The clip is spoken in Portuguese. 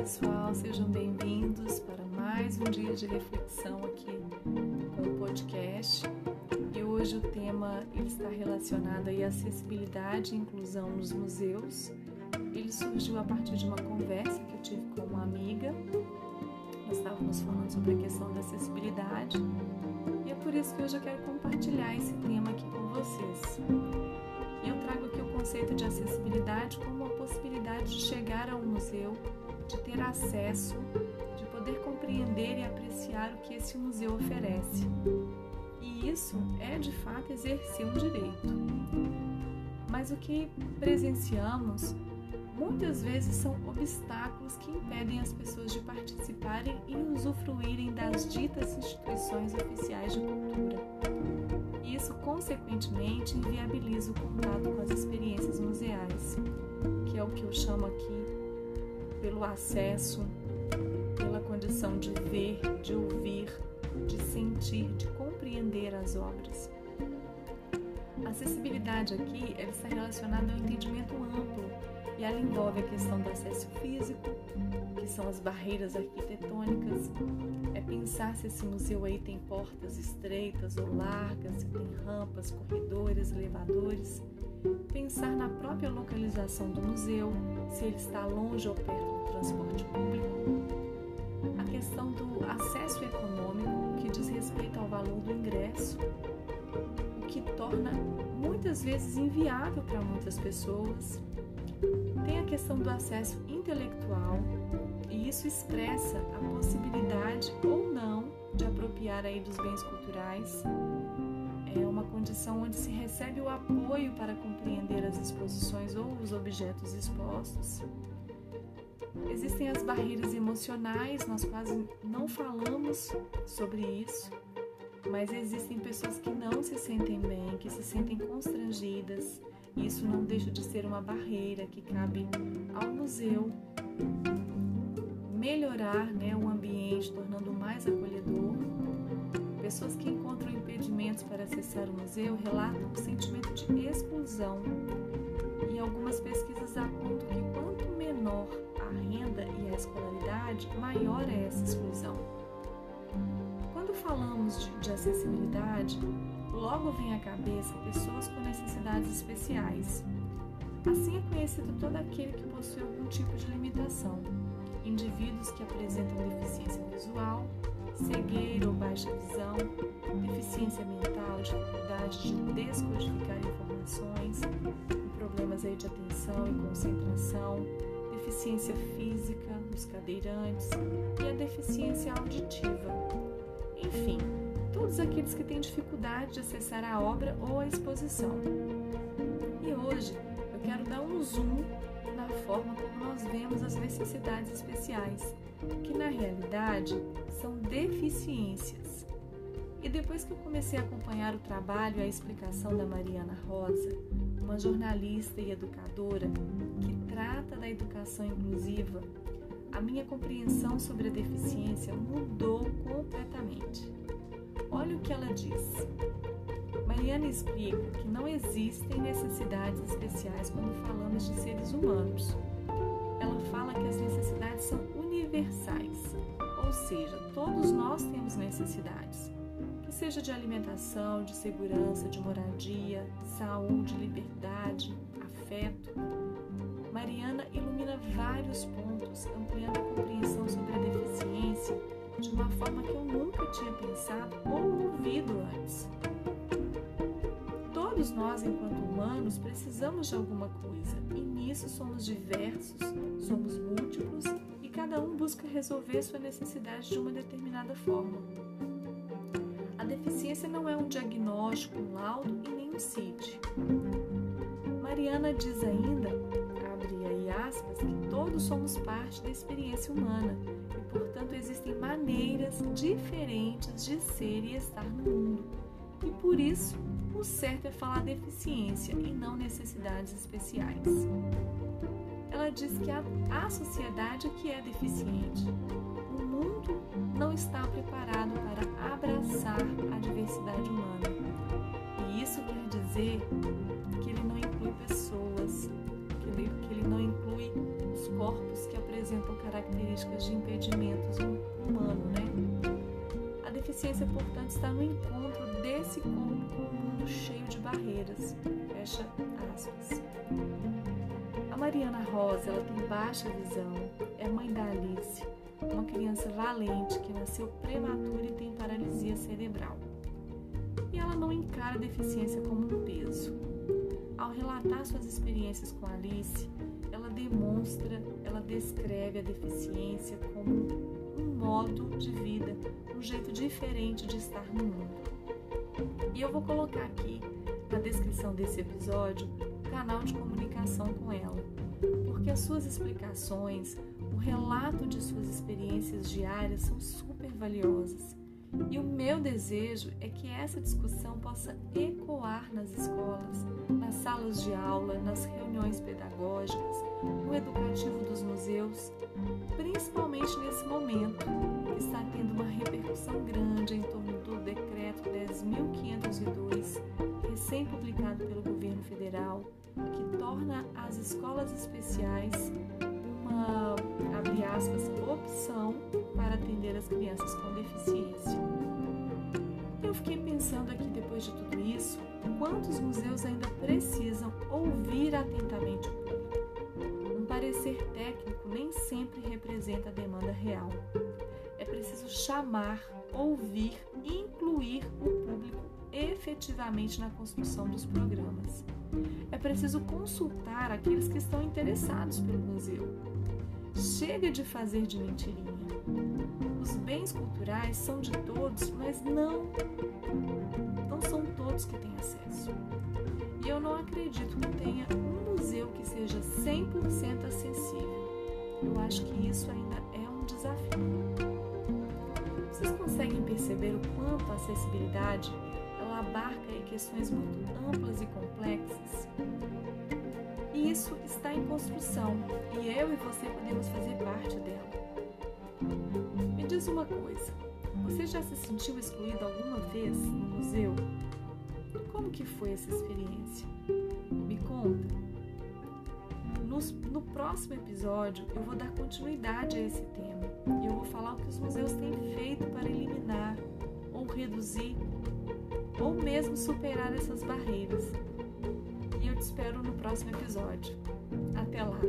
pessoal, sejam bem-vindos para mais um dia de reflexão aqui com o podcast. E hoje o tema ele está relacionado à acessibilidade e inclusão nos museus. Ele surgiu a partir de uma conversa que eu tive com uma amiga. Nós estávamos falando sobre a questão da acessibilidade e é por isso que hoje eu quero compartilhar esse tema aqui com vocês. Eu trago aqui o conceito de acessibilidade como a possibilidade de chegar a um museu de ter acesso, de poder compreender e apreciar o que esse museu oferece. E isso é de fato exercer um direito. Mas o que presenciamos muitas vezes são obstáculos que impedem as pessoas de participarem e usufruírem das ditas instituições oficiais de cultura. Isso, consequentemente, inviabiliza o contato com as experiências museais, que é o que eu chamo aqui pelo acesso, pela condição de ver, de ouvir, de sentir, de compreender as obras. A acessibilidade aqui ela está relacionada ao entendimento amplo e ela envolve a questão do acesso físico, que são as barreiras arquitetônicas, é pensar se esse museu aí tem portas estreitas ou largas, se tem rampas, corredores, elevadores, pensar na própria localização do museu, se ele está longe ou perto do transporte público, a questão do acesso econômico, que diz respeito ao valor do ingresso, o que torna muitas vezes inviável para muitas pessoas. Tem a questão do acesso intelectual, e isso expressa a possibilidade ou não de apropriar aí dos bens culturais é uma condição onde se recebe o apoio para compreender as exposições ou os objetos expostos. Existem as barreiras emocionais, nós quase não falamos sobre isso, mas existem pessoas que não se sentem bem, que se sentem constrangidas, isso não deixa de ser uma barreira que cabe ao museu melhorar né, o ambiente, tornando mais acolhedor Pessoas que acessar o museu relatam um sentimento de exclusão. E algumas pesquisas apontam que quanto menor a renda e a escolaridade, maior é essa exclusão. Quando falamos de, de acessibilidade, logo vem à cabeça pessoas com necessidades especiais. Assim é conhecido todo aquele que possui algum tipo de limitação. Indivíduos que apresentam deficiência visual, cegueira ou baixa visão, deficiência mental, dificuldade de descodificar informações, problemas aí de atenção e concentração, deficiência física nos cadeirantes e a deficiência auditiva. Enfim, todos aqueles que têm dificuldade de acessar a obra ou a exposição. E hoje eu quero dar um zoom na forma como nós vemos as necessidades especiais, que na realidade são deficiências. E depois que eu comecei a acompanhar o trabalho e a explicação da Mariana Rosa, uma jornalista e educadora que trata da educação inclusiva, a minha compreensão sobre a deficiência mudou completamente. Olha o que ela diz. Mariana explica que não existem necessidades especiais quando falamos de seres humanos. Ela fala que as necessidades são universais, ou seja, todos nós temos necessidades, que seja de alimentação, de segurança, de moradia, saúde, liberdade, afeto. Mariana ilumina vários pontos, ampliando a compreensão sobre a deficiência de uma forma que eu nunca tinha pensado ou ouvido antes. Todos nós, enquanto humanos, precisamos de alguma coisa e nisso somos diversos, somos múltiplos cada um busca resolver sua necessidade de uma determinada forma. A deficiência não é um diagnóstico, um laudo e nem um CID. Mariana diz ainda, abre aí aspas, que todos somos parte da experiência humana e, portanto, existem maneiras diferentes de ser e estar no mundo. E por isso, o certo é falar deficiência e não necessidades especiais ela diz que a, a sociedade que é deficiente. O mundo não está preparado para abraçar a diversidade humana. E isso quer dizer que ele não inclui pessoas, que ele, que ele não inclui os corpos que apresentam características de impedimentos deficiência, portanto, está no encontro desse corpo com um mundo cheio de barreiras. Fecha aspas. A Mariana Rosa, ela tem baixa visão, é mãe da Alice, uma criança valente que nasceu prematura e tem paralisia cerebral. E ela não encara a deficiência como um peso. Ao relatar suas experiências com Alice, ela demonstra, ela descreve a deficiência como um modo de vida, um jeito diferente de estar no mundo. E eu vou colocar aqui na descrição desse episódio o canal de comunicação com ela, porque as suas explicações, o relato de suas experiências diárias são super valiosas. E o meu desejo é que essa discussão possa ecoar nas escolas, nas salas de aula, nas reuniões pedagógicas, no educativo dos museus, principalmente nesse momento que está tendo uma repercussão grande em torno do decreto 10.502, recém-publicado pelo governo federal, que torna as escolas especiais uma, abre aspas, opção para atender as crianças com deficiência. Fiquei pensando aqui, depois de tudo isso, quantos museus ainda precisam ouvir atentamente o público. Um parecer técnico nem sempre representa a demanda real. É preciso chamar, ouvir e incluir o público efetivamente na construção dos programas. É preciso consultar aqueles que estão interessados pelo museu. Chega de fazer de mentirinha. Os bens culturais são de todos, mas não, não são todos que têm acesso. E eu não acredito que tenha um museu que seja 100% acessível. Eu acho que isso ainda é um desafio. Vocês conseguem perceber o quanto a acessibilidade ela abarca questões muito amplas e complexas? E isso está em construção e eu e você podemos fazer parte dela. Me diz uma coisa: você já se sentiu excluído alguma vez no museu? Como que foi essa experiência? Me conta. no próximo episódio eu vou dar continuidade a esse tema e eu vou falar o que os museus têm feito para eliminar ou reduzir ou mesmo superar essas barreiras. E eu te espero no próximo episódio. Até lá!